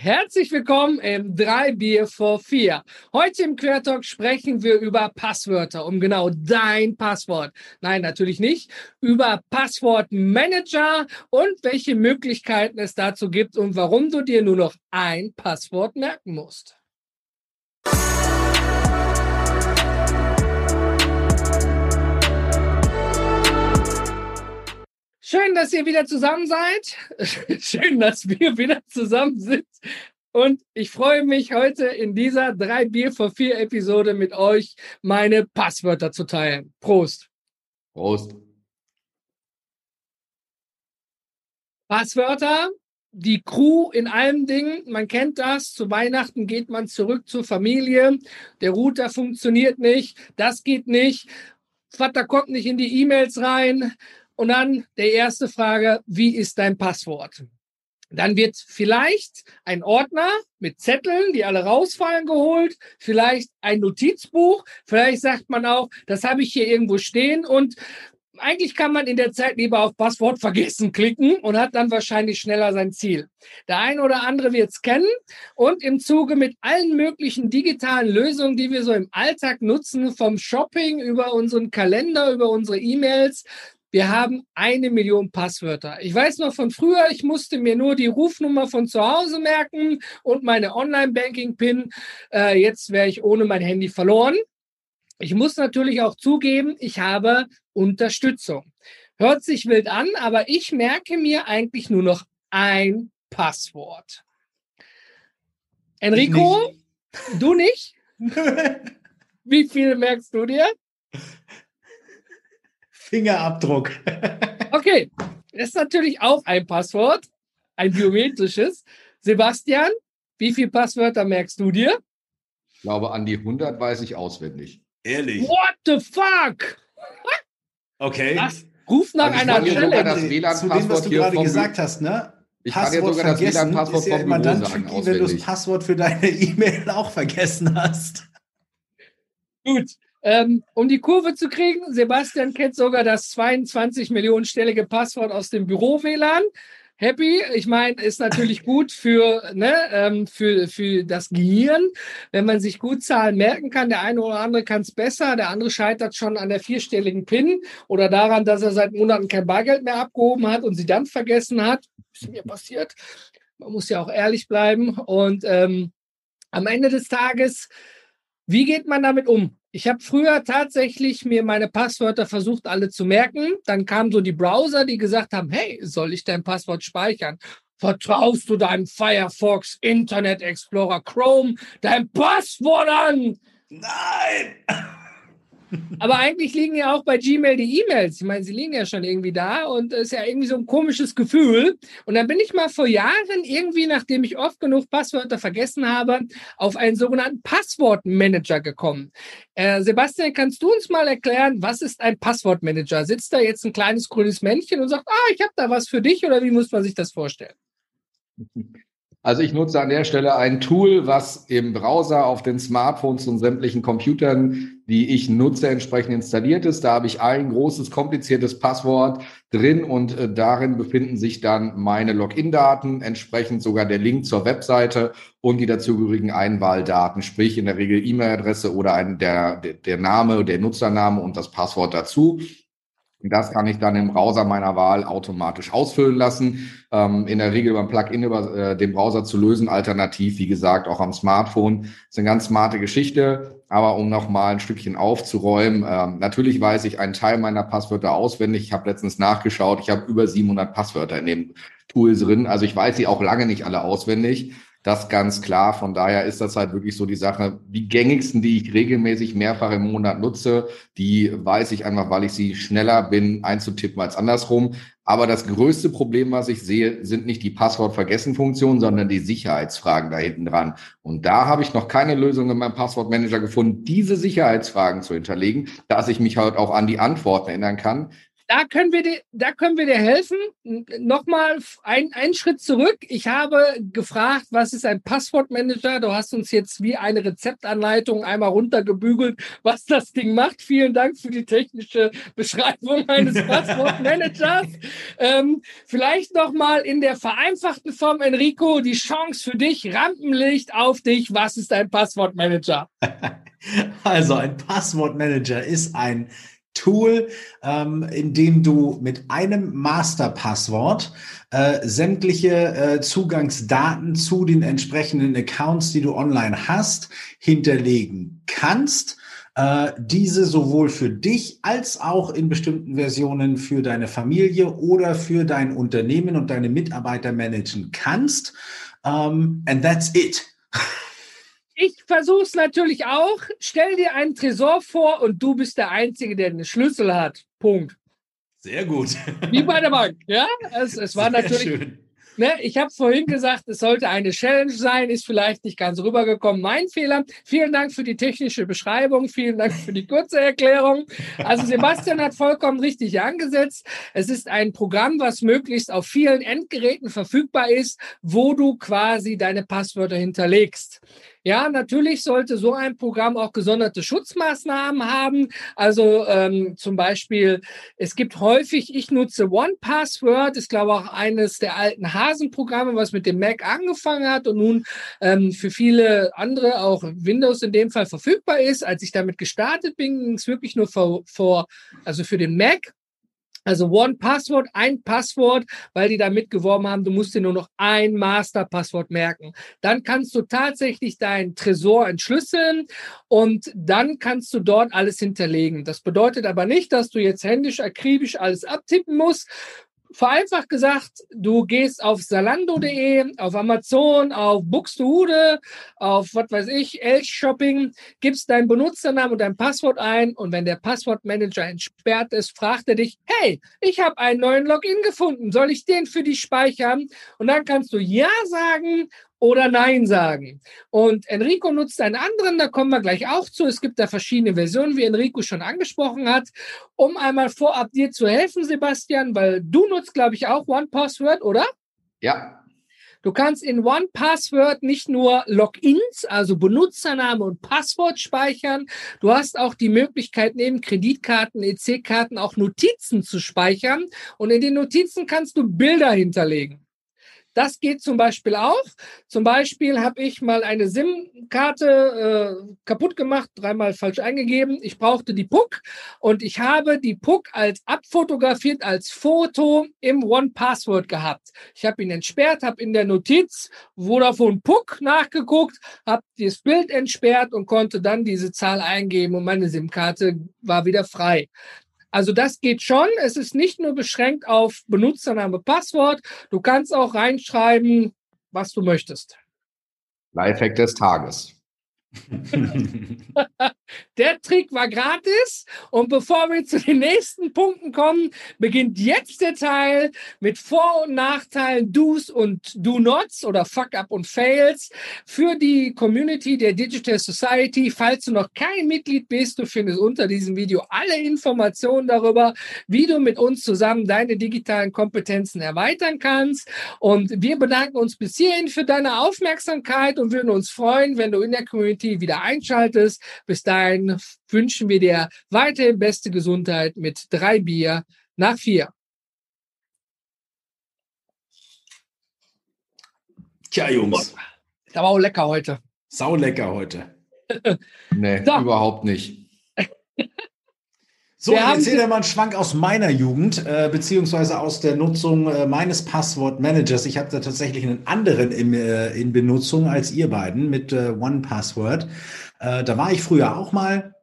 Herzlich willkommen im 3 Bier vor 4. Heute im Quertalk sprechen wir über Passwörter, um genau dein Passwort. Nein, natürlich nicht. Über Passwortmanager und welche Möglichkeiten es dazu gibt und warum du dir nur noch ein Passwort merken musst. Schön, dass ihr wieder zusammen seid. Schön, dass wir wieder zusammen sind. Und ich freue mich heute in dieser drei Bier vor vier Episode mit euch meine Passwörter zu teilen. Prost. Prost. Passwörter, die Crew in allen Dingen, man kennt das, zu Weihnachten geht man zurück zur Familie, der Router funktioniert nicht, das geht nicht, Vater kommt nicht in die E-Mails rein, und dann der erste Frage, wie ist dein Passwort? Dann wird vielleicht ein Ordner mit Zetteln, die alle rausfallen, geholt, vielleicht ein Notizbuch, vielleicht sagt man auch, das habe ich hier irgendwo stehen und eigentlich kann man in der Zeit lieber auf Passwort vergessen klicken und hat dann wahrscheinlich schneller sein Ziel. Der eine oder andere wird es kennen und im Zuge mit allen möglichen digitalen Lösungen, die wir so im Alltag nutzen, vom Shopping über unseren Kalender, über unsere E-Mails, wir haben eine Million Passwörter. Ich weiß noch von früher, ich musste mir nur die Rufnummer von zu Hause merken und meine Online-Banking-PIN. Äh, jetzt wäre ich ohne mein Handy verloren. Ich muss natürlich auch zugeben, ich habe Unterstützung. Hört sich wild an, aber ich merke mir eigentlich nur noch ein Passwort. Enrico, nicht. du nicht? Wie viele merkst du dir? Fingerabdruck. okay, das ist natürlich auch ein Passwort, ein biometrisches. Sebastian, wie viele Passwörter merkst du dir? Ich glaube, an die 100 weiß ich auswendig. Ehrlich? What the fuck? Okay. Das ruft nach also einer Stelle. Das WLAN Zu dem, was du gerade gesagt hast, ne? Ich kann dir sogar das WLAN-Passwort ja vom Büro dann tricky, wenn du das Passwort für deine E-Mail auch vergessen hast. Gut, ähm, um die Kurve zu kriegen, Sebastian kennt sogar das 22 Millionen stellige Passwort aus dem Büro-WLAN. Happy, ich meine, ist natürlich gut für, ne, ähm, für, für das Gehirn, wenn man sich gut Zahlen merken kann. Der eine oder andere kann es besser, der andere scheitert schon an der vierstelligen PIN oder daran, dass er seit Monaten kein Bargeld mehr abgehoben hat und sie dann vergessen hat. Ist mir passiert. Man muss ja auch ehrlich bleiben. Und ähm, am Ende des Tages, wie geht man damit um? Ich habe früher tatsächlich mir meine Passwörter versucht, alle zu merken. Dann kamen so die Browser, die gesagt haben, hey, soll ich dein Passwort speichern? Vertraust du deinem Firefox, Internet Explorer, Chrome, dein Passwort an? Nein! Aber eigentlich liegen ja auch bei Gmail die E-Mails. Ich meine, sie liegen ja schon irgendwie da und es ist ja irgendwie so ein komisches Gefühl. Und dann bin ich mal vor Jahren irgendwie, nachdem ich oft genug Passwörter vergessen habe, auf einen sogenannten Passwortmanager gekommen. Äh, Sebastian, kannst du uns mal erklären, was ist ein Passwortmanager? Sitzt da jetzt ein kleines grünes Männchen und sagt, ah, ich habe da was für dich oder wie muss man sich das vorstellen? Also ich nutze an der Stelle ein Tool, was im Browser auf den Smartphones und sämtlichen Computern, die ich nutze, entsprechend installiert ist. Da habe ich ein großes, kompliziertes Passwort drin und äh, darin befinden sich dann meine Login-Daten, entsprechend sogar der Link zur Webseite und die dazugehörigen Einwahldaten, sprich in der Regel E-Mail-Adresse oder ein, der, der Name, der Nutzername und das Passwort dazu. Das kann ich dann im Browser meiner Wahl automatisch ausfüllen lassen. Ähm, in der Regel beim Plugin über äh, den Browser zu lösen. Alternativ, wie gesagt, auch am Smartphone. Das ist eine ganz smarte Geschichte. Aber um nochmal ein Stückchen aufzuräumen, ähm, natürlich weiß ich einen Teil meiner Passwörter auswendig. Ich habe letztens nachgeschaut. Ich habe über 700 Passwörter in dem Tool drin. Also ich weiß sie auch lange nicht alle auswendig. Das ganz klar. Von daher ist das halt wirklich so die Sache. Die gängigsten, die ich regelmäßig mehrfach im Monat nutze, die weiß ich einfach, weil ich sie schneller bin einzutippen als andersrum. Aber das größte Problem, was ich sehe, sind nicht die Passwort-Vergessen-Funktionen, sondern die Sicherheitsfragen da hinten dran. Und da habe ich noch keine Lösung in meinem Passwortmanager gefunden, diese Sicherheitsfragen zu hinterlegen, dass ich mich halt auch an die Antworten erinnern kann. Da können wir dir, da können wir dir helfen. Nochmal ein, einen Schritt zurück. Ich habe gefragt, was ist ein Passwortmanager? Du hast uns jetzt wie eine Rezeptanleitung einmal runtergebügelt, was das Ding macht. Vielen Dank für die technische Beschreibung eines Passwortmanagers. ähm, vielleicht nochmal in der vereinfachten Form, Enrico, die Chance für dich, Rampenlicht auf dich. Was ist ein Passwortmanager? Also ein Passwortmanager ist ein Tool, ähm, in dem du mit einem Masterpasswort äh, sämtliche äh, Zugangsdaten zu den entsprechenden Accounts, die du online hast, hinterlegen kannst. Äh, diese sowohl für dich als auch in bestimmten Versionen für deine Familie oder für dein Unternehmen und deine Mitarbeiter managen kannst. Um, ähm, and that's it. ich versuche es natürlich auch. Stell dir einen Tresor vor und du bist der Einzige, der einen Schlüssel hat. Punkt. Sehr gut. Wie bei der Bank, ja? Es, es war Sehr natürlich. Schön. Ne, ich habe vorhin gesagt, es sollte eine Challenge sein, ist vielleicht nicht ganz rübergekommen. Mein Fehler. Vielen Dank für die technische Beschreibung, vielen Dank für die kurze Erklärung. Also Sebastian hat vollkommen richtig angesetzt. Es ist ein Programm, was möglichst auf vielen Endgeräten verfügbar ist, wo du quasi deine Passwörter hinterlegst. Ja, natürlich sollte so ein Programm auch gesonderte Schutzmaßnahmen haben. Also ähm, zum Beispiel, es gibt häufig, ich nutze OnePassword, ist glaube ich auch eines der alten Hasenprogramme, was mit dem Mac angefangen hat und nun ähm, für viele andere, auch Windows in dem Fall verfügbar ist. Als ich damit gestartet bin, ging es wirklich nur vor, vor, also für den Mac also One Password, ein Passwort, weil die da mitgeworben haben, du musst dir nur noch ein Masterpasswort merken. Dann kannst du tatsächlich deinen Tresor entschlüsseln und dann kannst du dort alles hinterlegen. Das bedeutet aber nicht, dass du jetzt händisch akribisch alles abtippen musst, vereinfacht gesagt, du gehst auf salando.de, auf Amazon, auf Buxtehude, auf was weiß ich, Elch Shopping, gibst deinen Benutzernamen und dein Passwort ein und wenn der Passwortmanager entsperrt ist, fragt er dich, hey, ich habe einen neuen Login gefunden, soll ich den für dich speichern? Und dann kannst du Ja sagen oder Nein sagen. Und Enrico nutzt einen anderen, da kommen wir gleich auch zu. Es gibt da verschiedene Versionen, wie Enrico schon angesprochen hat. Um einmal vorab dir zu helfen, Sebastian, weil du nutzt, glaube ich, auch One Password, oder? Ja. Du kannst in One Password nicht nur Logins, also Benutzername und Passwort speichern. Du hast auch die Möglichkeit, neben Kreditkarten, EC-Karten auch Notizen zu speichern. Und in den Notizen kannst du Bilder hinterlegen. Das geht zum Beispiel auch. Zum Beispiel habe ich mal eine SIM-Karte äh, kaputt gemacht, dreimal falsch eingegeben. Ich brauchte die PUC und ich habe die PUC als abfotografiert als Foto im One Password gehabt. Ich habe ihn entsperrt, habe in der Notiz Vodafone PUC nachgeguckt, habe das Bild entsperrt und konnte dann diese Zahl eingeben und meine SIM-Karte war wieder frei. Also das geht schon. Es ist nicht nur beschränkt auf Benutzername, Passwort. Du kannst auch reinschreiben, was du möchtest. Lifehack des Tages. Der Trick war gratis. Und bevor wir zu den nächsten Punkten kommen, beginnt jetzt der Teil mit Vor- und Nachteilen, Do's und Do-Nots oder Fuck-Up und Fails für die Community der Digital Society. Falls du noch kein Mitglied bist, du findest unter diesem Video alle Informationen darüber, wie du mit uns zusammen deine digitalen Kompetenzen erweitern kannst. Und wir bedanken uns bis hierhin für deine Aufmerksamkeit und würden uns freuen, wenn du in der Community wieder einschaltest. Bis dahin wünschen wir dir weiterhin beste Gesundheit mit drei Bier nach vier. Tja, Jungs. Da war auch lecker heute. Sau lecker heute. nee, so. überhaupt nicht. So, jetzt seht ihr mal einen Schwank aus meiner Jugend, äh, beziehungsweise aus der Nutzung äh, meines Passwortmanagers. Ich habe da tatsächlich einen anderen im, äh, in Benutzung als ihr beiden mit äh, One Password. Äh, da war ich früher auch mal.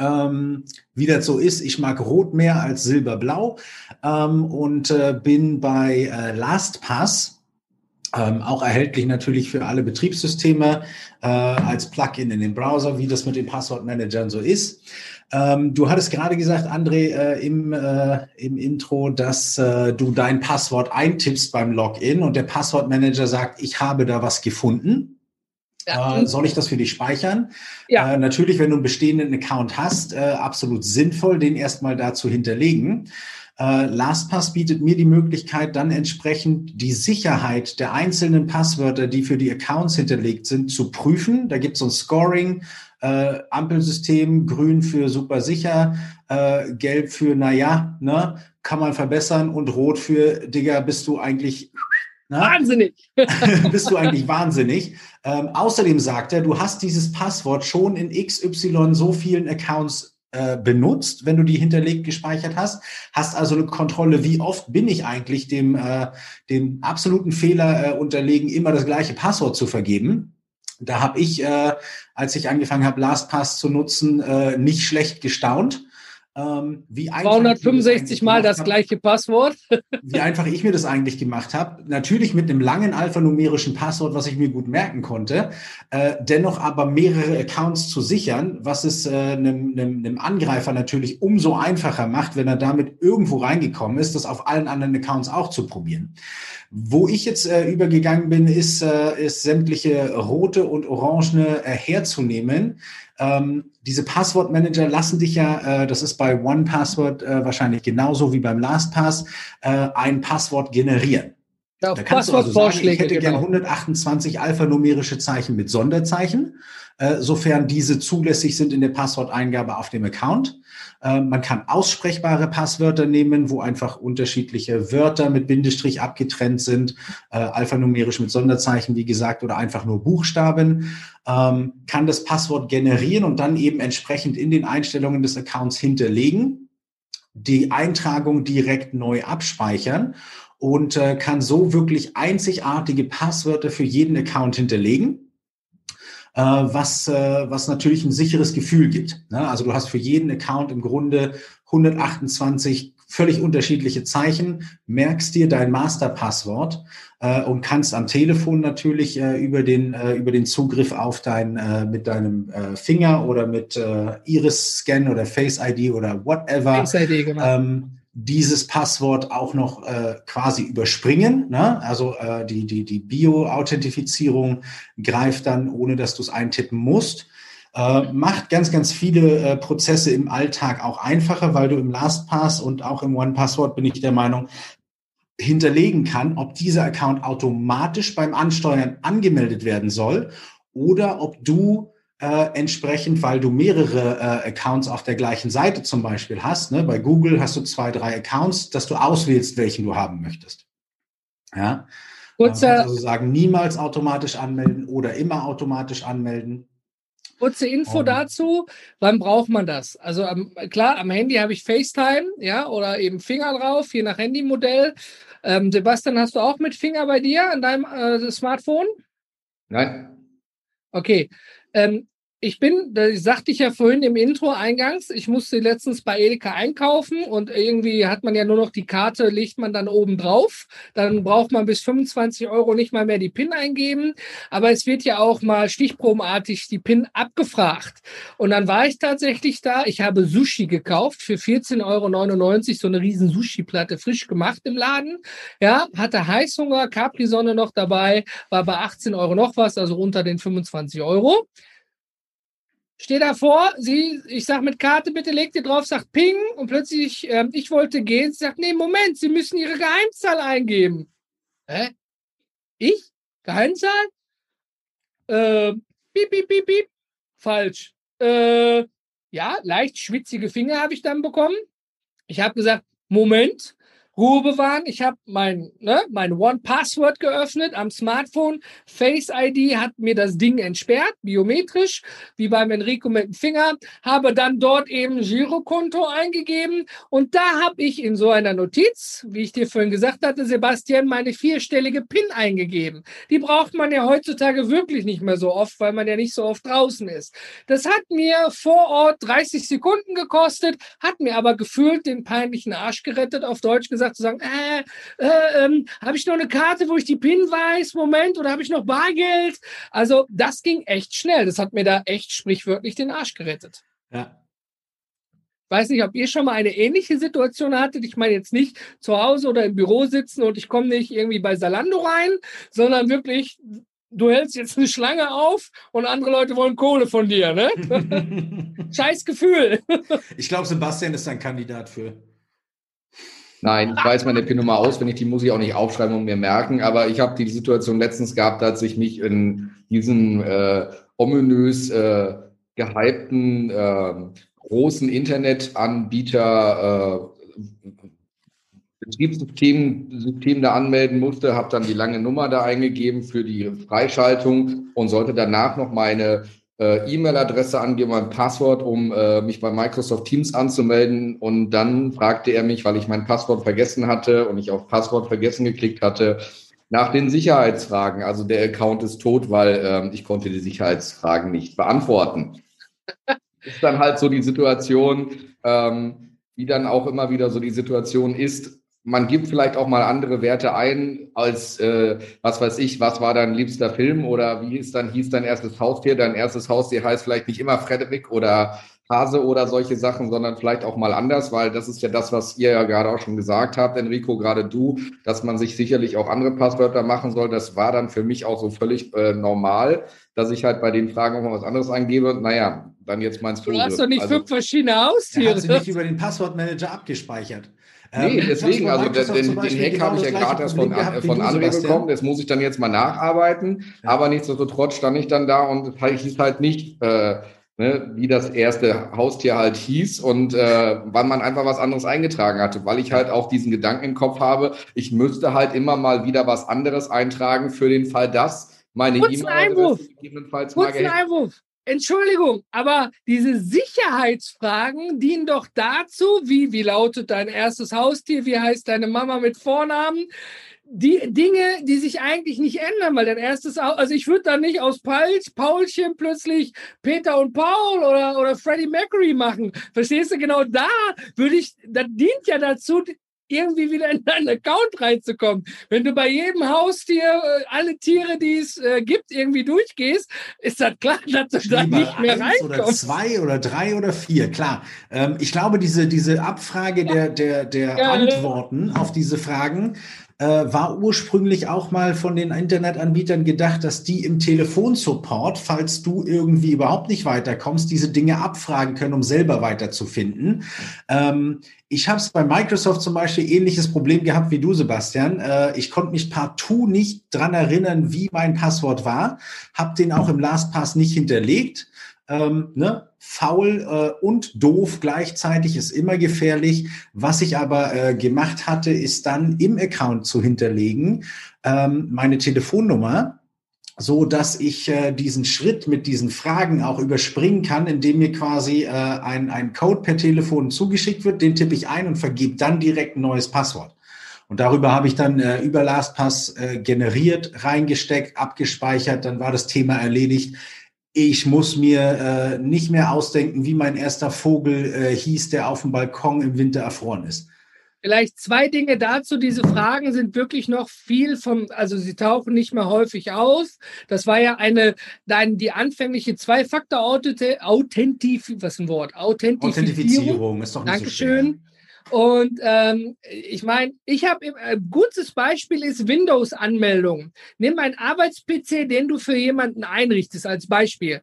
Ähm, wie das so ist, ich mag Rot mehr als Silberblau ähm, und äh, bin bei äh, LastPass, ähm, auch erhältlich natürlich für alle Betriebssysteme äh, als Plugin in den Browser, wie das mit den Passwortmanagern so ist. Ähm, du hattest gerade gesagt, André, äh, im, äh, im Intro, dass äh, du dein Passwort eintippst beim Login und der Passwortmanager sagt, ich habe da was gefunden. Ja. Äh, soll ich das für dich speichern? Ja. Äh, natürlich, wenn du einen bestehenden Account hast, absolut sinnvoll, den erstmal da zu hinterlegen. Äh, LastPass bietet mir die Möglichkeit, dann entsprechend die Sicherheit der einzelnen Passwörter, die für die Accounts hinterlegt sind, zu prüfen. Da gibt es so ein Scoring, äh, Ampelsystem, grün für super sicher, äh, gelb für naja, ne, kann man verbessern und rot für, Digga, bist du eigentlich na? Wahnsinnig. bist du eigentlich wahnsinnig. Ähm, außerdem sagt er, du hast dieses Passwort schon in XY so vielen Accounts benutzt, wenn du die hinterlegt gespeichert hast, hast also eine Kontrolle, wie oft bin ich eigentlich dem, äh, dem absoluten Fehler äh, unterlegen, immer das gleiche Passwort zu vergeben. Da habe ich, äh, als ich angefangen habe, LastPass zu nutzen, äh, nicht schlecht gestaunt ähm, wie 265 Mal das gleiche Passwort. wie einfach ich mir das eigentlich gemacht habe. Natürlich mit einem langen alphanumerischen Passwort, was ich mir gut merken konnte. Äh, dennoch aber mehrere Accounts zu sichern, was es äh, einem, einem, einem Angreifer natürlich umso einfacher macht, wenn er damit irgendwo reingekommen ist, das auf allen anderen Accounts auch zu probieren. Wo ich jetzt äh, übergegangen bin, ist, äh, ist sämtliche rote und orangene äh, herzunehmen. Ähm, diese Passwortmanager lassen dich ja, äh, das ist bei OnePassword äh, wahrscheinlich genauso wie beim LastPass, äh, ein Passwort generieren. Ja, da kannst du also sagen, ich hätte genau. gern 128 alphanumerische Zeichen mit Sonderzeichen, äh, sofern diese zulässig sind in der Passworteingabe auf dem Account. Äh, man kann aussprechbare Passwörter nehmen, wo einfach unterschiedliche Wörter mit Bindestrich abgetrennt sind, äh, alphanumerisch mit Sonderzeichen, wie gesagt, oder einfach nur Buchstaben, ähm, kann das Passwort generieren und dann eben entsprechend in den Einstellungen des Accounts hinterlegen, die Eintragung direkt neu abspeichern und äh, kann so wirklich einzigartige Passwörter für jeden Account hinterlegen äh, was, äh, was natürlich ein sicheres Gefühl gibt. Ne? Also du hast für jeden Account im Grunde 128 völlig unterschiedliche Zeichen, merkst dir dein Masterpasswort äh, und kannst am Telefon natürlich äh, über, den, äh, über den Zugriff auf dein, äh, mit deinem äh, Finger oder mit äh, Iris-Scan oder Face-ID oder whatever Face-ID, genau. ähm, dieses Passwort auch noch äh, quasi überspringen. Ne? Also äh, die, die, die Bio-Authentifizierung greift dann, ohne dass du es eintippen musst. Äh, macht ganz, ganz viele äh, Prozesse im Alltag auch einfacher, weil du im LastPass und auch im OnePassword bin ich der Meinung, hinterlegen kann, ob dieser Account automatisch beim Ansteuern angemeldet werden soll oder ob du äh, entsprechend, weil du mehrere äh, Accounts auf der gleichen Seite zum Beispiel hast. Ne? Bei Google hast du zwei, drei Accounts, dass du auswählst, welchen du haben möchtest. Ja. Kurze, also sagen, niemals automatisch anmelden oder immer automatisch anmelden. Kurze Info um, dazu, wann braucht man das? Also um, klar, am Handy habe ich FaceTime, ja, oder eben Finger drauf, je nach Handymodell. Ähm, Sebastian, hast du auch mit Finger bei dir an deinem äh, Smartphone? Nein. Okay, ähm, ich bin, das sagte ich ja vorhin im Intro eingangs, ich musste letztens bei Edeka einkaufen und irgendwie hat man ja nur noch die Karte, legt man dann oben drauf. Dann braucht man bis 25 Euro nicht mal mehr die PIN eingeben. Aber es wird ja auch mal stichprobenartig die PIN abgefragt. Und dann war ich tatsächlich da. Ich habe Sushi gekauft für 14,99 Euro, so eine riesen Sushi-Platte frisch gemacht im Laden. Ja, hatte Heißhunger, Capri-Sonne noch dabei, war bei 18 Euro noch was, also unter den 25 Euro. Steht davor, sie, ich sag mit Karte, bitte legt ihr drauf, sagt Ping und plötzlich, äh, ich wollte gehen, sie sagt, nee, Moment, Sie müssen Ihre Geheimzahl eingeben. Hä? Ich? Geheimzahl? Äh, piep, piep, piep, piep. Falsch. Äh, ja, leicht schwitzige Finger habe ich dann bekommen. Ich habe gesagt, Moment, Ruhe bewahren. Ich habe mein, ne, mein One-Password geöffnet am Smartphone. Face ID hat mir das Ding entsperrt, biometrisch, wie beim Enrico mit dem Finger. Habe dann dort eben Girokonto eingegeben und da habe ich in so einer Notiz, wie ich dir vorhin gesagt hatte, Sebastian, meine vierstellige PIN eingegeben. Die braucht man ja heutzutage wirklich nicht mehr so oft, weil man ja nicht so oft draußen ist. Das hat mir vor Ort 30 Sekunden gekostet, hat mir aber gefühlt den peinlichen Arsch gerettet, auf Deutsch gesagt gesagt, zu sagen, äh, äh, ähm, habe ich noch eine Karte, wo ich die PIN weiß, Moment, oder habe ich noch Bargeld? Also das ging echt schnell. Das hat mir da echt sprichwörtlich den Arsch gerettet. Ja. Weiß nicht, ob ihr schon mal eine ähnliche Situation hattet. Ich meine jetzt nicht zu Hause oder im Büro sitzen und ich komme nicht irgendwie bei Salando rein, sondern wirklich, du hältst jetzt eine Schlange auf und andere Leute wollen Kohle von dir, ne? Scheiß Gefühl. ich glaube, Sebastian ist ein Kandidat für. Nein, ich weiß meine PIN-Nummer auswendig, die muss ich auch nicht aufschreiben und mir merken, aber ich habe die Situation letztens gehabt, als ich mich in diesem äh, ominös äh, gehypten äh, großen Internetanbieter äh, Betriebssystem System da anmelden musste, habe dann die lange Nummer da eingegeben für die Freischaltung und sollte danach noch meine äh, E-Mail-Adresse angeben, mein Passwort, um äh, mich bei Microsoft Teams anzumelden. Und dann fragte er mich, weil ich mein Passwort vergessen hatte und ich auf Passwort vergessen geklickt hatte, nach den Sicherheitsfragen. Also der Account ist tot, weil ähm, ich konnte die Sicherheitsfragen nicht beantworten. ist dann halt so die Situation, ähm, wie dann auch immer wieder so die Situation ist, man gibt vielleicht auch mal andere Werte ein als, äh, was weiß ich, was war dein liebster Film oder wie hieß dann, hieß dein erstes Haustier? Dein erstes Haustier heißt vielleicht nicht immer Frederik oder Hase oder solche Sachen, sondern vielleicht auch mal anders, weil das ist ja das, was ihr ja gerade auch schon gesagt habt, Enrico, gerade du, dass man sich sicherlich auch andere Passwörter machen soll. Das war dann für mich auch so völlig äh, normal, dass ich halt bei den Fragen auch mal was anderes angebe. Naja, dann jetzt meinst du. Du hast doch nicht also, fünf verschiedene Haustiere. Hast du nicht über den Passwortmanager abgespeichert. Nee, ähm, deswegen, also den, den Hack genau habe ich ja gerade erst von, von André bekommen, das muss ich dann jetzt mal nacharbeiten, ja. aber nichtsdestotrotz stand ich dann da und es hieß halt nicht, äh, ne, wie das erste Haustier halt hieß und äh, weil man einfach was anderes eingetragen hatte, weil ich halt auch diesen Gedanken im Kopf habe, ich müsste halt immer mal wieder was anderes eintragen für den Fall, dass meine E-Mail-Adresse gegebenenfalls mal Einwurf. Entschuldigung, aber diese Sicherheitsfragen dienen doch dazu, wie, wie lautet dein erstes Haustier, wie heißt deine Mama mit Vornamen, die Dinge, die sich eigentlich nicht ändern, weil dein erstes, also ich würde da nicht aus Paulchen plötzlich Peter und Paul oder, oder Freddie Mercury machen. Verstehst du? Genau da würde ich, das dient ja dazu, irgendwie wieder in deinen Account reinzukommen. Wenn du bei jedem Haustier äh, alle Tiere, die es äh, gibt, irgendwie durchgehst, ist das klar, dass du da nicht mehr reinkommst. Oder zwei oder drei oder vier, klar. Ähm, ich glaube, diese, diese Abfrage der, der, der ja. Antworten auf diese Fragen äh, war ursprünglich auch mal von den Internetanbietern gedacht, dass die im Telefonsupport, falls du irgendwie überhaupt nicht weiterkommst, diese Dinge abfragen können, um selber weiterzufinden. Ähm, ich habe es bei Microsoft zum Beispiel ähnliches Problem gehabt wie du, Sebastian. Äh, ich konnte mich partout nicht dran erinnern, wie mein Passwort war, habe den auch im LastPass nicht hinterlegt. Ähm, ne? Faul äh, und doof gleichzeitig ist immer gefährlich. Was ich aber äh, gemacht hatte, ist dann im Account zu hinterlegen ähm, meine Telefonnummer, so dass ich äh, diesen Schritt mit diesen Fragen auch überspringen kann, indem mir quasi äh, ein, ein Code per Telefon zugeschickt wird, den tippe ich ein und vergebe dann direkt ein neues Passwort. Und darüber habe ich dann äh, über LastPass äh, generiert, reingesteckt, abgespeichert, dann war das Thema erledigt ich muss mir äh, nicht mehr ausdenken, wie mein erster Vogel äh, hieß, der auf dem Balkon im Winter erfroren ist. Vielleicht zwei Dinge dazu. Diese Fragen sind wirklich noch viel vom, also sie tauchen nicht mehr häufig aus. Das war ja eine, dann die anfängliche Zwei-Faktor-Authentif, was ein Wort? Authentifizierung. Authentifizierung ist doch nicht Dankeschön. So. Und ähm, ich meine, ich habe ein äh, gutes Beispiel ist Windows-Anmeldung. Nimm einen Arbeits-PC, den du für jemanden einrichtest, als Beispiel.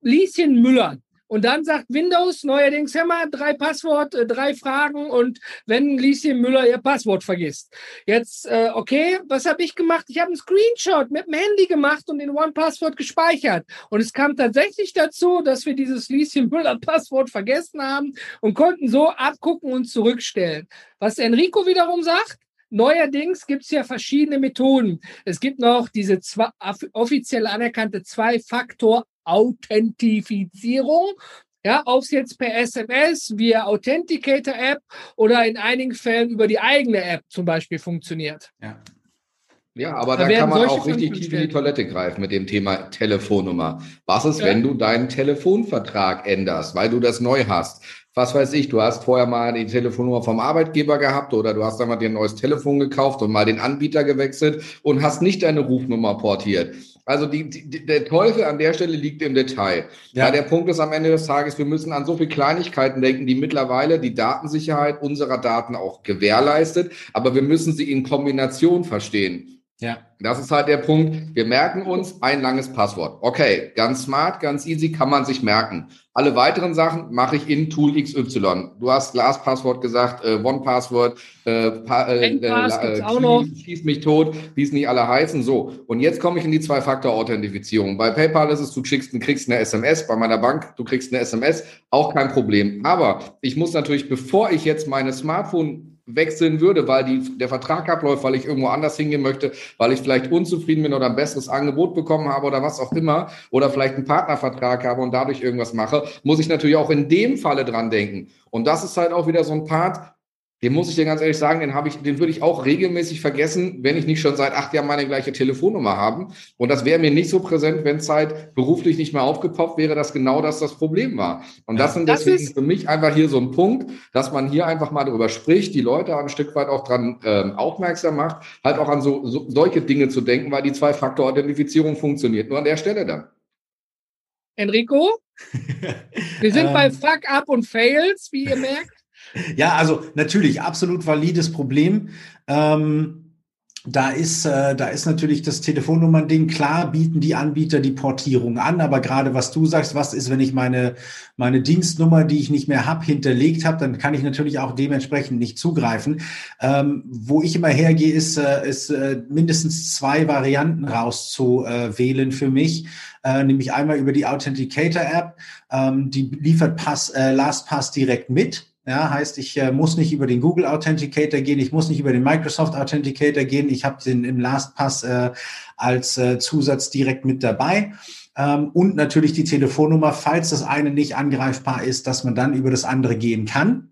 Lieschen Müller, und dann sagt Windows neuerdings, hör mal, drei Passwort, äh, drei Fragen und wenn Lieschen Müller ihr Passwort vergisst. Jetzt, äh, okay, was habe ich gemacht? Ich habe einen Screenshot mit dem Handy gemacht und in One-Password gespeichert. Und es kam tatsächlich dazu, dass wir dieses Lieschen Müller Passwort vergessen haben und konnten so abgucken und zurückstellen. Was Enrico wiederum sagt, Neuerdings gibt es ja verschiedene Methoden. Es gibt noch diese zwei, offiziell anerkannte Zwei-Faktor- Authentifizierung. Ja, ob es jetzt per SMS, via Authenticator-App oder in einigen Fällen über die eigene App zum Beispiel funktioniert. Ja. Ja, aber da, da kann man auch richtig tief in die Toilette greifen mit dem Thema Telefonnummer. Was ist, ja. wenn du deinen Telefonvertrag änderst, weil du das neu hast? Was weiß ich, du hast vorher mal die Telefonnummer vom Arbeitgeber gehabt oder du hast einmal dir ein neues Telefon gekauft und mal den Anbieter gewechselt und hast nicht deine Rufnummer portiert. Also die, die, der Teufel an der Stelle liegt im Detail. Ja. ja, der Punkt ist am Ende des Tages, wir müssen an so viele Kleinigkeiten denken, die mittlerweile die Datensicherheit unserer Daten auch gewährleistet, aber wir müssen sie in Kombination verstehen. Ja. Das ist halt der Punkt. Wir merken uns ein langes Passwort. Okay, ganz smart, ganz easy, kann man sich merken. Alle weiteren Sachen mache ich in Tool XY. Du hast Glaspasswort gesagt, äh, OnePassword, äh, pa äh, äh, äh schieß mich tot, wie es nicht alle heißen. So, und jetzt komme ich in die Zwei-Faktor-Authentifizierung. Bei PayPal ist es, du kriegst, du kriegst eine SMS, bei meiner Bank, du kriegst eine SMS, auch kein Problem. Aber ich muss natürlich, bevor ich jetzt meine Smartphone wechseln würde, weil die, der Vertrag abläuft, weil ich irgendwo anders hingehen möchte, weil ich vielleicht unzufrieden bin oder ein besseres Angebot bekommen habe oder was auch immer oder vielleicht einen Partnervertrag habe und dadurch irgendwas mache, muss ich natürlich auch in dem Falle dran denken. Und das ist halt auch wieder so ein Part, den muss ich dir ganz ehrlich sagen, den habe ich, den würde ich auch regelmäßig vergessen, wenn ich nicht schon seit acht Jahren meine gleiche Telefonnummer haben. Und das wäre mir nicht so präsent, wenn es halt beruflich nicht mehr aufgepoppt wäre, dass genau das das Problem war. Und das sind das deswegen für mich einfach hier so ein Punkt, dass man hier einfach mal darüber spricht, die Leute ein Stück weit auch dran ähm, aufmerksam macht, halt auch an so, so solche Dinge zu denken, weil die Zwei-Faktor-Authentifizierung funktioniert. Nur an der Stelle dann. Enrico, wir sind bei ähm. Fuck Up und Fails, wie ihr merkt. Ja, also natürlich absolut valides Problem. Ähm, da ist, äh, da ist natürlich das Telefonnummern-Ding. Klar bieten die Anbieter die Portierung an, aber gerade was du sagst, was ist, wenn ich meine, meine Dienstnummer, die ich nicht mehr habe, hinterlegt habe, dann kann ich natürlich auch dementsprechend nicht zugreifen. Ähm, wo ich immer hergehe, ist, äh, ist äh, mindestens zwei Varianten rauszuwählen für mich. Äh, nämlich einmal über die Authenticator-App, ähm, die liefert Pass, äh, LastPass direkt mit. Ja, heißt, ich äh, muss nicht über den Google Authenticator gehen, ich muss nicht über den Microsoft Authenticator gehen, ich habe den im LastPass äh, als äh, Zusatz direkt mit dabei. Ähm, und natürlich die Telefonnummer, falls das eine nicht angreifbar ist, dass man dann über das andere gehen kann.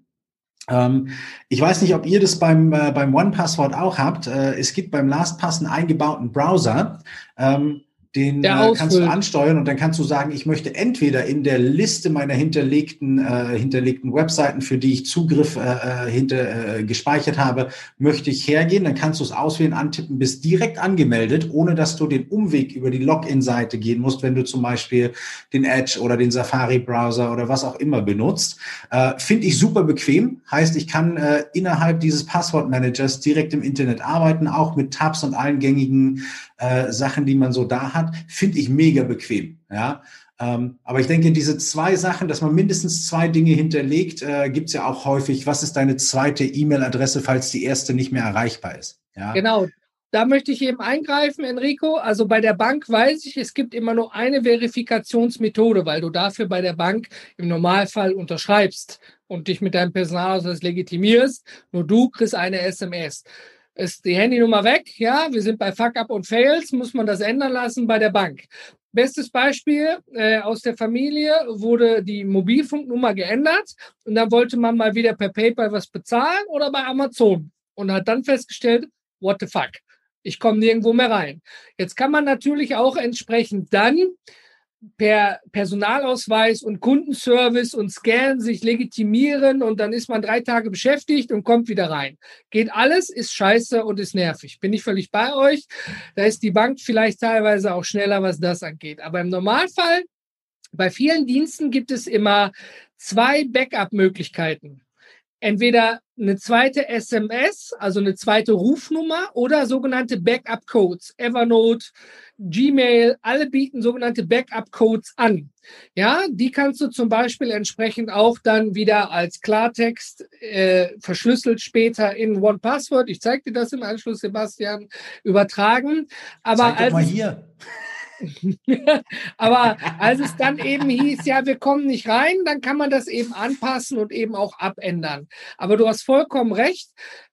Ähm, ich weiß nicht, ob ihr das beim, äh, beim OnePassword auch habt. Äh, es gibt beim LastPass einen eingebauten Browser. Ähm, den äh, kannst du ansteuern und dann kannst du sagen, ich möchte entweder in der Liste meiner hinterlegten, äh, hinterlegten Webseiten, für die ich Zugriff äh, äh, hinter, äh, gespeichert habe, möchte ich hergehen. Dann kannst du es auswählen, antippen, bist direkt angemeldet, ohne dass du den Umweg über die Login-Seite gehen musst, wenn du zum Beispiel den Edge oder den Safari-Browser oder was auch immer benutzt. Äh, Finde ich super bequem. Heißt, ich kann äh, innerhalb dieses Passwortmanagers direkt im Internet arbeiten, auch mit Tabs und allen gängigen äh, Sachen, die man so da hat, finde ich mega bequem. Ja, ähm, aber ich denke, diese zwei Sachen, dass man mindestens zwei Dinge hinterlegt, äh, gibt es ja auch häufig. Was ist deine zweite E-Mail-Adresse, falls die erste nicht mehr erreichbar ist? Ja? Genau. Da möchte ich eben eingreifen, Enrico. Also bei der Bank weiß ich, es gibt immer nur eine Verifikationsmethode, weil du dafür bei der Bank im Normalfall unterschreibst und dich mit deinem Personalausweis legitimierst. Nur du kriegst eine SMS ist die Handynummer weg. Ja, wir sind bei Fuck Up und Fails, muss man das ändern lassen bei der Bank. Bestes Beispiel äh, aus der Familie wurde die Mobilfunknummer geändert und dann wollte man mal wieder per PayPal was bezahlen oder bei Amazon und hat dann festgestellt, what the fuck, ich komme nirgendwo mehr rein. Jetzt kann man natürlich auch entsprechend dann per Personalausweis und Kundenservice und Scan sich legitimieren und dann ist man drei Tage beschäftigt und kommt wieder rein. Geht alles, ist scheiße und ist nervig. Bin ich völlig bei euch. Da ist die Bank vielleicht teilweise auch schneller, was das angeht. Aber im Normalfall, bei vielen Diensten gibt es immer zwei Backup-Möglichkeiten entweder eine zweite SMS, also eine zweite Rufnummer oder sogenannte Backup-Codes. Evernote, Gmail, alle bieten sogenannte Backup-Codes an. Ja, die kannst du zum Beispiel entsprechend auch dann wieder als Klartext äh, verschlüsselt später in One Password. Ich zeige dir das im Anschluss, Sebastian, übertragen. Aber Zeig doch mal hier. Aber als es dann eben hieß, ja, wir kommen nicht rein, dann kann man das eben anpassen und eben auch abändern. Aber du hast vollkommen recht.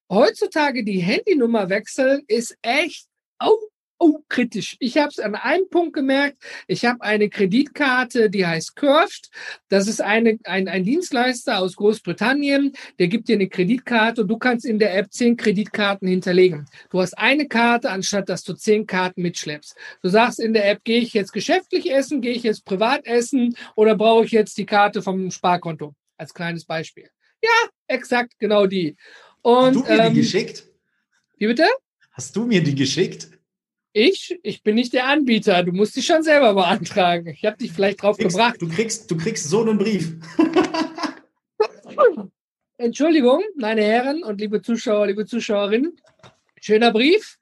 Heutzutage die Handynummer wechseln ist echt, oh, oh, kritisch. Ich habe es an einem Punkt gemerkt. Ich habe eine Kreditkarte, die heißt Curved. Das ist eine, ein, ein Dienstleister aus Großbritannien. Der gibt dir eine Kreditkarte und du kannst in der App zehn Kreditkarten hinterlegen. Du hast eine Karte, anstatt dass du zehn Karten mitschleppst. Du sagst in der App, gehe ich jetzt geschäftlich essen, gehe ich jetzt privat essen oder brauche ich jetzt die Karte vom Sparkonto? Als kleines Beispiel. Ja, exakt, genau die. Und, Hast du mir ähm, die geschickt? Wie bitte? Hast du mir die geschickt? Ich? Ich bin nicht der Anbieter. Du musst dich schon selber beantragen. Ich habe dich vielleicht drauf kriegst, gebracht. Du kriegst, du kriegst so einen Brief. Entschuldigung, meine Herren und liebe Zuschauer, liebe Zuschauerinnen. Schöner Brief.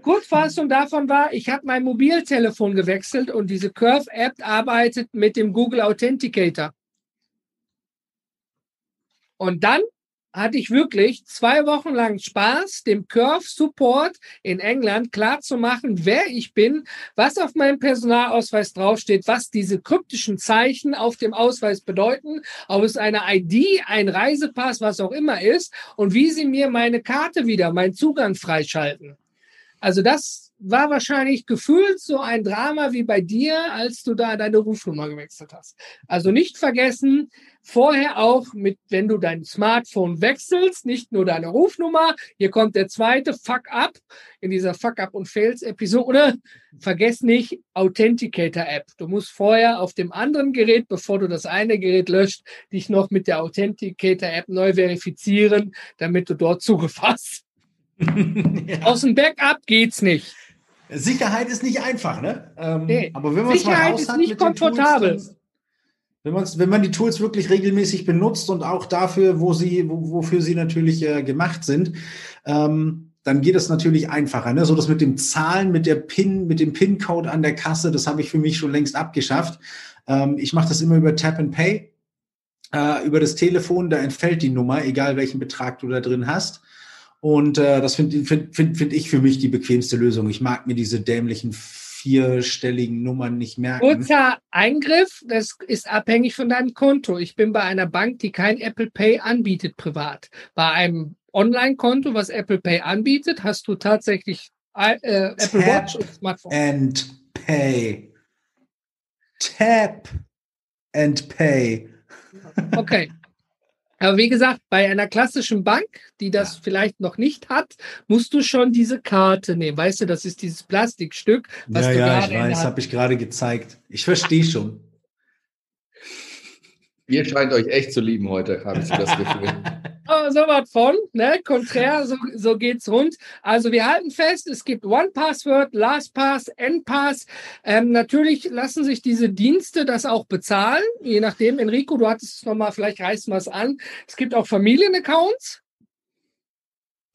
Kurzfassung davon war, ich habe mein Mobiltelefon gewechselt und diese Curve-App arbeitet mit dem Google Authenticator. Und dann hatte ich wirklich zwei Wochen lang Spaß, dem Curve Support in England klarzumachen, wer ich bin, was auf meinem Personalausweis draufsteht, was diese kryptischen Zeichen auf dem Ausweis bedeuten, ob es eine ID, ein Reisepass, was auch immer ist und wie sie mir meine Karte wieder, meinen Zugang freischalten. Also das war wahrscheinlich gefühlt so ein Drama wie bei dir, als du da deine Rufnummer gewechselt hast. Also nicht vergessen, vorher auch mit, wenn du dein Smartphone wechselst, nicht nur deine Rufnummer, hier kommt der zweite Fuck up in dieser Fuck up und Fails Episode. Vergiss nicht Authenticator App. Du musst vorher auf dem anderen Gerät, bevor du das eine Gerät löscht, dich noch mit der Authenticator App neu verifizieren, damit du dort zugefasst. ja. Aus dem Backup geht's nicht. Sicherheit ist nicht einfach, ne? Ähm, nee. Aber wenn man es mal raus ist nicht komfortabel. Tools, wenn, wenn man die Tools wirklich regelmäßig benutzt und auch dafür, wo sie, wo, wofür sie natürlich äh, gemacht sind, ähm, dann geht es natürlich einfacher. Ne? So das mit dem Zahlen, mit der PIN, mit dem PIN-Code an der Kasse, das habe ich für mich schon längst abgeschafft. Ähm, ich mache das immer über Tap and Pay, äh, über das Telefon, da entfällt die Nummer, egal welchen Betrag du da drin hast. Und äh, das finde find, find, find ich für mich die bequemste Lösung. Ich mag mir diese dämlichen vierstelligen Nummern nicht merken. Kurzer Eingriff, das ist abhängig von deinem Konto. Ich bin bei einer Bank, die kein Apple Pay anbietet privat. Bei einem Online-Konto, was Apple Pay anbietet, hast du tatsächlich äh, Apple Tap Watch und Smartphone. And Pay. Tap and Pay. Okay. Aber wie gesagt, bei einer klassischen Bank, die das ja. vielleicht noch nicht hat, musst du schon diese Karte nehmen. Weißt du, das ist dieses Plastikstück, was ja, du ja, gerade ich weiß, habe ich gerade gezeigt. Ich verstehe schon. Ihr scheint euch echt zu lieben heute, habe ich das Gefühl. oh, so was von, ne? Konträr, so, so geht's rund. Also wir halten fest, es gibt One-Password, LastPass, Endpass. Ähm, natürlich lassen sich diese Dienste das auch bezahlen, je nachdem. Enrico, du hattest es nochmal, vielleicht reißen wir es an. Es gibt auch Familienaccounts.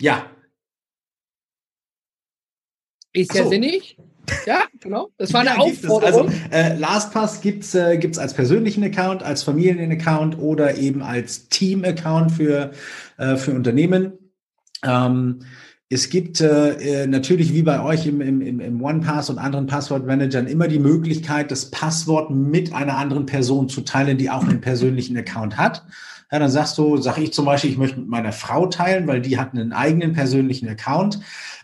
Ja. Ist ja so. sinnig. Ja, genau. Das war eine ja, Aufforderung. Also äh, LastPass gibt es äh, gibt's als persönlichen Account, als Familienaccount oder eben als Team-Account für, äh, für Unternehmen. Ähm, es gibt äh, äh, natürlich wie bei euch im, im, im OnePass und anderen Passwortmanagern immer die Möglichkeit, das Passwort mit einer anderen Person zu teilen, die auch einen persönlichen Account hat. Ja, dann sagst du, sag ich zum Beispiel, ich möchte mit meiner Frau teilen, weil die hat einen eigenen persönlichen Account.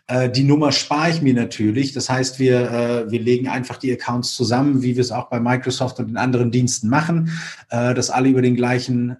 Äh, die Nummer spare ich mir natürlich. Das heißt, wir, äh, wir legen einfach die Accounts zusammen, wie wir es auch bei Microsoft und den anderen Diensten machen, äh, dass alle über den gleichen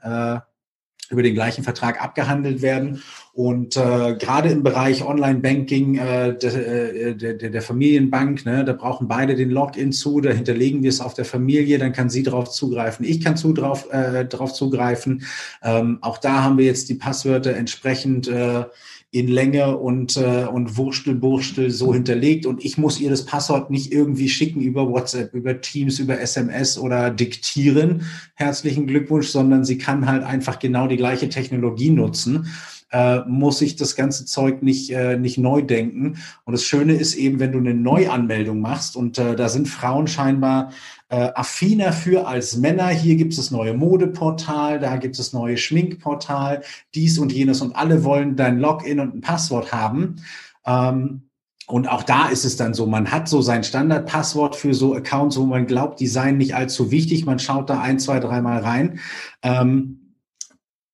über den gleichen Vertrag abgehandelt werden. Und äh, gerade im Bereich Online-Banking äh, der, äh, der, der, der Familienbank, ne, da brauchen beide den Login zu, da hinterlegen wir es auf der Familie, dann kann sie darauf zugreifen, ich kann zu drauf, äh, drauf zugreifen. Ähm, auch da haben wir jetzt die Passwörter entsprechend äh, in Länge und, äh, und Wurstel, Burstel so hinterlegt und ich muss ihr das Passwort nicht irgendwie schicken über WhatsApp, über Teams, über SMS oder diktieren. Herzlichen Glückwunsch, sondern sie kann halt einfach genau die gleiche Technologie nutzen äh, muss ich das ganze Zeug nicht, äh, nicht neu denken. Und das Schöne ist eben, wenn du eine Neuanmeldung machst und äh, da sind Frauen scheinbar äh, affiner für als Männer. Hier gibt es das neue Modeportal, da gibt es das neue Schminkportal, dies und jenes und alle wollen dein Login und ein Passwort haben. Ähm, und auch da ist es dann so, man hat so sein Standardpasswort für so Accounts, wo man glaubt, die seien nicht allzu wichtig. Man schaut da ein, zwei, dreimal rein. Ähm,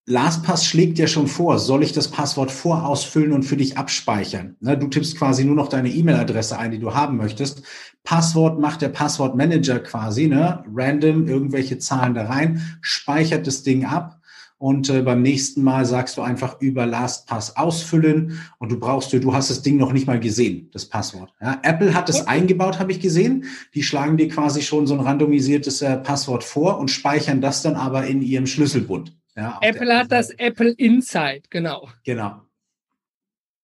LastPass schlägt ja schon vor, soll ich das Passwort vorausfüllen und für dich abspeichern? Ne, du tippst quasi nur noch deine E-Mail-Adresse ein, die du haben möchtest. Passwort macht der Passwortmanager quasi, ne? random irgendwelche Zahlen da rein, speichert das Ding ab und äh, beim nächsten Mal sagst du einfach über LastPass ausfüllen und du brauchst du, du hast das Ding noch nicht mal gesehen, das Passwort. Ja, Apple hat es eingebaut, habe ich gesehen. Die schlagen dir quasi schon so ein randomisiertes äh, Passwort vor und speichern das dann aber in ihrem Schlüsselbund. Ja, Apple hat das Apple Insight, genau. Genau.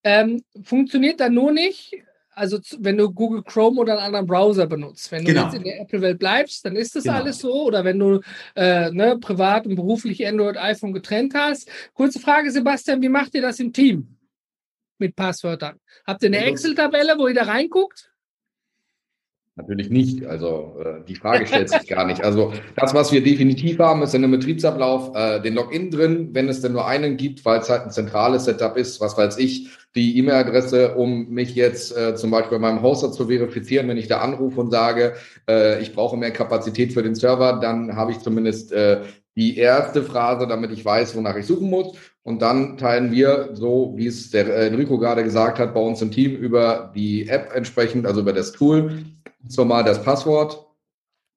Ähm, funktioniert da nur nicht, also wenn du Google Chrome oder einen anderen Browser benutzt. Wenn du genau. jetzt in der Apple-Welt bleibst, dann ist das genau. alles so. Oder wenn du äh, ne, privat und beruflich Android, iPhone getrennt hast. Kurze Frage, Sebastian, wie macht ihr das im Team? mit Passwörtern? Habt ihr eine Excel-Tabelle, wo ihr da reinguckt? Natürlich nicht. Also äh, die Frage stellt sich gar nicht. Also das, was wir definitiv haben, ist in einem Betriebsablauf äh, den Login drin, wenn es denn nur einen gibt, weil es halt ein zentrales Setup ist, was weiß ich, die E-Mail-Adresse, um mich jetzt äh, zum Beispiel bei meinem Hoster zu verifizieren, wenn ich da anrufe und sage, äh, ich brauche mehr Kapazität für den Server, dann habe ich zumindest äh, die erste Phrase, damit ich weiß, wonach ich suchen muss. Und dann teilen wir, so wie es der äh, Enrico gerade gesagt hat, bei uns im Team über die App entsprechend, also über das Tool, so mal das Passwort.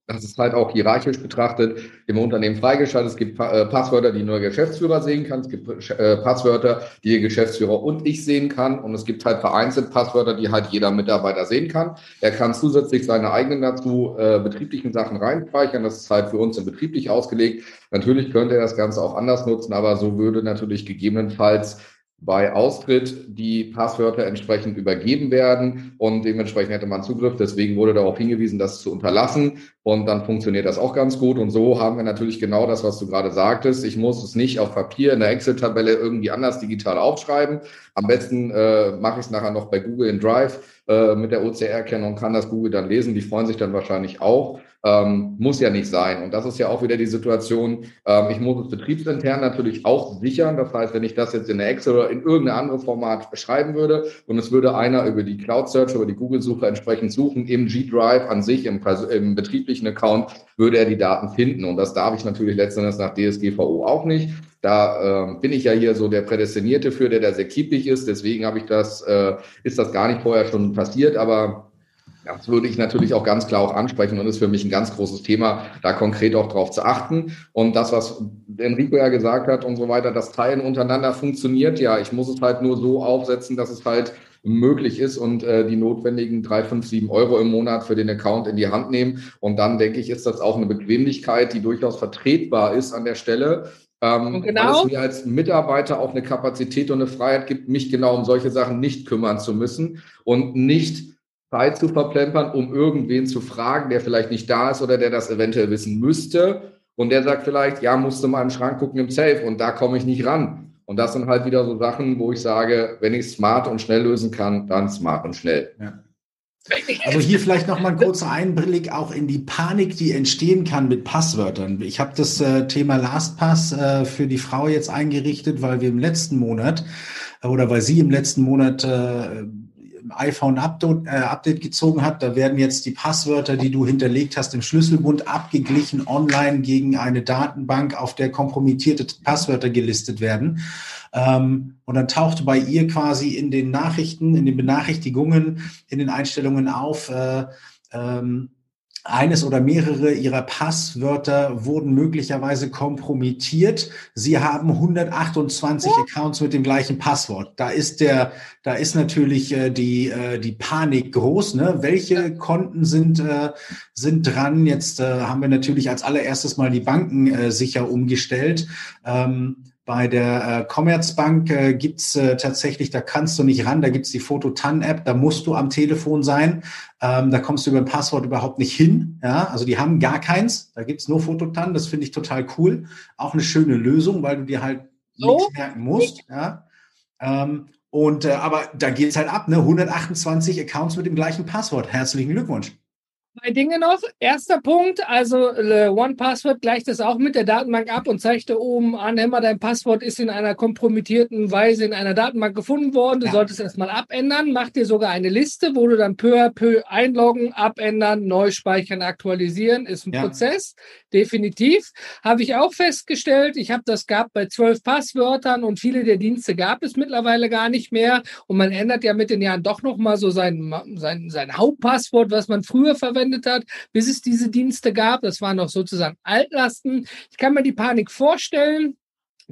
Das ist halt auch hierarchisch betrachtet im Unternehmen freigeschaltet. Es gibt äh, Passwörter, die nur der Geschäftsführer sehen kann. Es gibt äh, Passwörter, die der Geschäftsführer und ich sehen kann. Und es gibt halt vereinzelt Passwörter, die halt jeder Mitarbeiter sehen kann. Er kann zusätzlich seine eigenen dazu äh, betrieblichen Sachen reinspeichern. Das ist halt für uns im betrieblich ausgelegt. Natürlich könnte er das Ganze auch anders nutzen, aber so würde natürlich gegebenenfalls bei Austritt die Passwörter entsprechend übergeben werden und dementsprechend hätte man Zugriff. Deswegen wurde darauf hingewiesen, das zu unterlassen und dann funktioniert das auch ganz gut. Und so haben wir natürlich genau das, was du gerade sagtest. Ich muss es nicht auf Papier in der Excel-Tabelle irgendwie anders digital aufschreiben. Am besten äh, mache ich es nachher noch bei Google in Drive äh, mit der OCR-Kennung, kann das Google dann lesen. Die freuen sich dann wahrscheinlich auch. Ähm, muss ja nicht sein. Und das ist ja auch wieder die Situation, ähm, ich muss es betriebsintern natürlich auch sichern. Das heißt, wenn ich das jetzt in der Excel oder in irgendein anderes Format schreiben würde und es würde einer über die Cloud Search, über die Google-Suche entsprechend suchen, im G-Drive an sich, im, im, betrieblichen Account, würde er die Daten finden. Und das darf ich natürlich letztendlich nach DSGVO auch nicht. Da äh, bin ich ja hier so der Prädestinierte für, der da sehr kippig ist. Deswegen habe ich das, äh, ist das gar nicht vorher schon passiert, aber das würde ich natürlich auch ganz klar auch ansprechen und ist für mich ein ganz großes Thema, da konkret auch drauf zu achten. Und das, was Enrico ja gesagt hat und so weiter, das Teilen untereinander funktioniert ja. Ich muss es halt nur so aufsetzen, dass es halt möglich ist und äh, die notwendigen drei, fünf, sieben Euro im Monat für den Account in die Hand nehmen. Und dann denke ich, ist das auch eine Bequemlichkeit, die durchaus vertretbar ist an der Stelle. Ähm, genau. Weil es mir als Mitarbeiter auch eine Kapazität und eine Freiheit gibt, mich genau um solche Sachen nicht kümmern zu müssen und nicht Zeit zu verplempern, um irgendwen zu fragen, der vielleicht nicht da ist oder der das eventuell wissen müsste. Und der sagt vielleicht, ja, musst du mal im Schrank gucken im Safe und da komme ich nicht ran. Und das sind halt wieder so Sachen, wo ich sage, wenn ich smart und schnell lösen kann, dann smart und schnell. Ja. Also hier vielleicht noch mal ein kurzer Einblick auch in die Panik, die entstehen kann mit Passwörtern. Ich habe das äh, Thema LastPass äh, für die Frau jetzt eingerichtet, weil wir im letzten Monat äh, oder weil sie im letzten Monat äh, iPhone Update, äh, Update gezogen hat. Da werden jetzt die Passwörter, die du hinterlegt hast, im Schlüsselbund abgeglichen online gegen eine Datenbank, auf der kompromittierte Passwörter gelistet werden. Ähm, und dann taucht bei ihr quasi in den Nachrichten, in den Benachrichtigungen, in den Einstellungen auf, äh, ähm, eines oder mehrere ihrer Passwörter wurden möglicherweise kompromittiert. Sie haben 128 ja. Accounts mit dem gleichen Passwort. Da ist der, da ist natürlich äh, die äh, die Panik groß. Ne? Welche. Konten sind äh, sind dran? Jetzt äh, haben wir natürlich als allererstes mal die Banken äh, sicher umgestellt. Ähm, bei der äh, Commerzbank äh, gibt's äh, tatsächlich, da kannst du nicht ran, da gibt's die Fototan-App, da musst du am Telefon sein. Ähm, da kommst du über ein Passwort überhaupt nicht hin. Ja? Also die haben gar keins, da gibt's nur Fototan, das finde ich total cool. Auch eine schöne Lösung, weil du dir halt so? nichts merken musst. Ja? Ähm, und äh, aber da geht's halt ab, ne? 128 Accounts mit dem gleichen Passwort. Herzlichen Glückwunsch. Zwei Dinge noch. Erster Punkt, also äh, OnePassword gleicht das auch mit der Datenbank ab und zeigt da oben an, immer dein Passwort ist in einer kompromittierten Weise in einer Datenbank gefunden worden. Du ja. solltest es mal abändern. Mach dir sogar eine Liste, wo du dann peu à peu einloggen, abändern, neu speichern, aktualisieren. Ist ein ja. Prozess, definitiv. Habe ich auch festgestellt. Ich habe das gehabt bei zwölf Passwörtern und viele der Dienste gab es mittlerweile gar nicht mehr. Und man ändert ja mit den Jahren doch nochmal so sein, sein, sein Hauptpasswort, was man früher verwendet verwendet hat, bis es diese Dienste gab. Das waren noch sozusagen Altlasten. Ich kann mir die Panik vorstellen.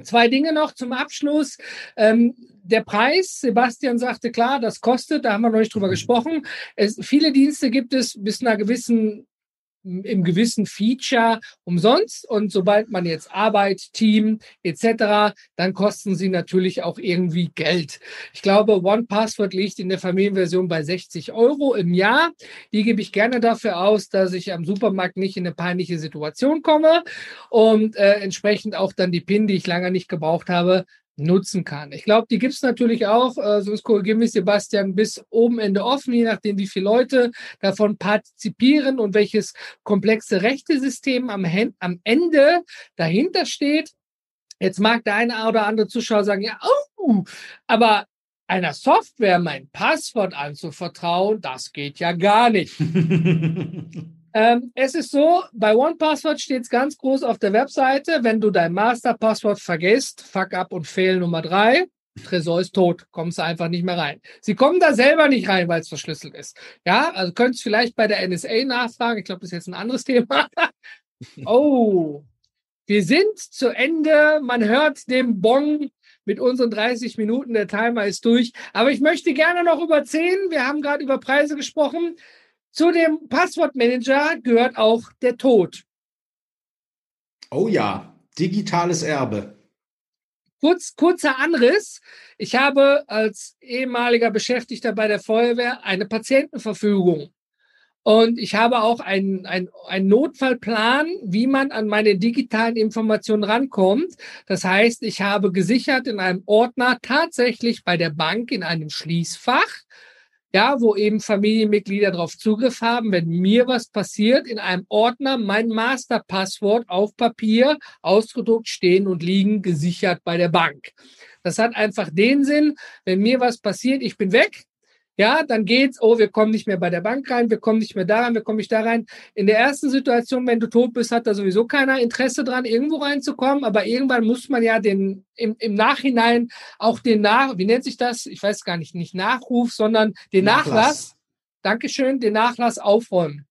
Zwei Dinge noch zum Abschluss. Ähm, der Preis, Sebastian sagte klar, das kostet, da haben wir noch nicht drüber gesprochen. Es, viele Dienste gibt es bis einer gewissen im gewissen Feature umsonst und sobald man jetzt Arbeit, Team etc., dann kosten sie natürlich auch irgendwie Geld. Ich glaube, One Password liegt in der Familienversion bei 60 Euro im Jahr. Die gebe ich gerne dafür aus, dass ich am Supermarkt nicht in eine peinliche Situation komme und äh, entsprechend auch dann die PIN, die ich lange nicht gebraucht habe, nutzen kann. Ich glaube, die gibt es natürlich auch, äh, sonst korrigieren wir Sebastian, bis oben Ende offen, je nachdem, wie viele Leute davon partizipieren und welches komplexe Rechtesystem am, am Ende dahinter steht. Jetzt mag der eine oder andere Zuschauer sagen, ja, oh, aber einer Software mein Passwort anzuvertrauen, das geht ja gar nicht. ähm, es ist so, bei OnePassword steht es ganz groß auf der Webseite, wenn du dein Masterpasswort vergisst, Fuck up und Fail Nummer drei, Tresor ist tot, kommst du einfach nicht mehr rein. Sie kommen da selber nicht rein, weil es verschlüsselt ist. Ja, also könntest vielleicht bei der NSA nachfragen. Ich glaube, das ist jetzt ein anderes Thema. oh, wir sind zu Ende. Man hört dem Bong mit unseren 30 Minuten. Der Timer ist durch. Aber ich möchte gerne noch über 10. Wir haben gerade über Preise gesprochen. Zu dem Passwortmanager gehört auch der Tod. Oh ja, digitales Erbe. Kurz, kurzer Anriss. Ich habe als ehemaliger Beschäftigter bei der Feuerwehr eine Patientenverfügung. Und ich habe auch einen, einen, einen Notfallplan, wie man an meine digitalen Informationen rankommt. Das heißt, ich habe gesichert in einem Ordner tatsächlich bei der Bank in einem Schließfach, ja, wo eben Familienmitglieder darauf Zugriff haben, wenn mir was passiert, in einem Ordner mein Masterpasswort auf Papier ausgedruckt stehen und liegen, gesichert bei der Bank. Das hat einfach den Sinn, wenn mir was passiert, ich bin weg, ja, dann geht's, oh, wir kommen nicht mehr bei der Bank rein, wir kommen nicht mehr da rein, wir kommen nicht da rein. In der ersten Situation, wenn du tot bist, hat da sowieso keiner Interesse dran, irgendwo reinzukommen, aber irgendwann muss man ja den, im, im Nachhinein auch den Nach, wie nennt sich das? Ich weiß gar nicht, nicht Nachruf, sondern den Nachlass, Nachlass Dankeschön, den Nachlass aufräumen.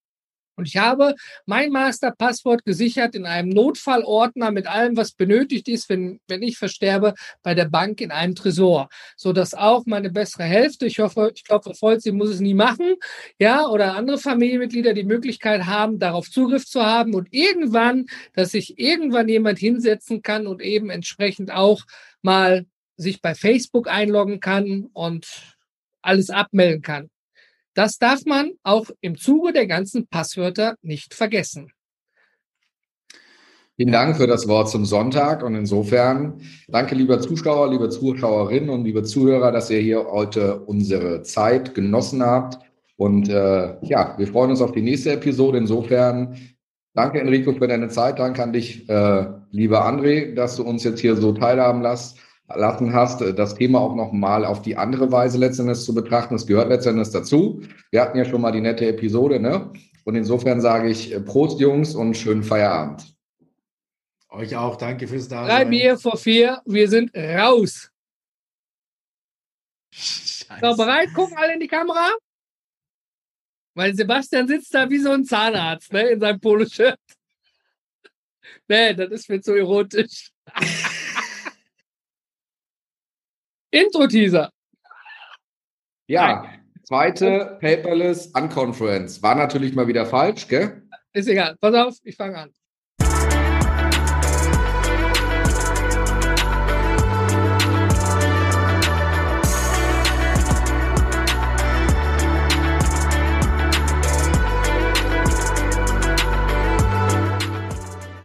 Und ich habe mein Masterpasswort gesichert in einem Notfallordner mit allem, was benötigt ist, wenn, wenn ich versterbe, bei der Bank in einem Tresor. So dass auch meine bessere Hälfte, ich hoffe, ich glaube, Frau sie muss es nie machen, ja, oder andere Familienmitglieder die Möglichkeit haben, darauf Zugriff zu haben und irgendwann, dass sich irgendwann jemand hinsetzen kann und eben entsprechend auch mal sich bei Facebook einloggen kann und alles abmelden kann. Das darf man auch im Zuge der ganzen Passwörter nicht vergessen. Vielen Dank für das Wort zum Sonntag und insofern danke, lieber Zuschauer, liebe Zuschauerinnen und liebe Zuhörer, dass ihr hier heute unsere Zeit genossen habt. Und äh, ja, wir freuen uns auf die nächste Episode. Insofern danke, Enrico, für deine Zeit. Danke an dich, äh, lieber André, dass du uns jetzt hier so teilhaben lässt lassen hast, äh, das Thema auch noch mal auf die andere Weise letztendlich zu betrachten. Das gehört letztendlich dazu. Wir hatten ja schon mal die nette Episode, ne? Und insofern sage ich äh, Prost, Jungs, und schönen Feierabend. Euch auch. Danke fürs Dasein. Drei Bier vor vier. Wir sind raus. Scheiße. So, bereit? Gucken alle in die Kamera? Weil Sebastian sitzt da wie so ein Zahnarzt, ne? In seinem Poloshirt. Nee, das ist mir zu erotisch. Intro-Teaser. Ja, zweite Paperless Unconference. War natürlich mal wieder falsch, gell? Ist egal. Pass auf, ich fange an.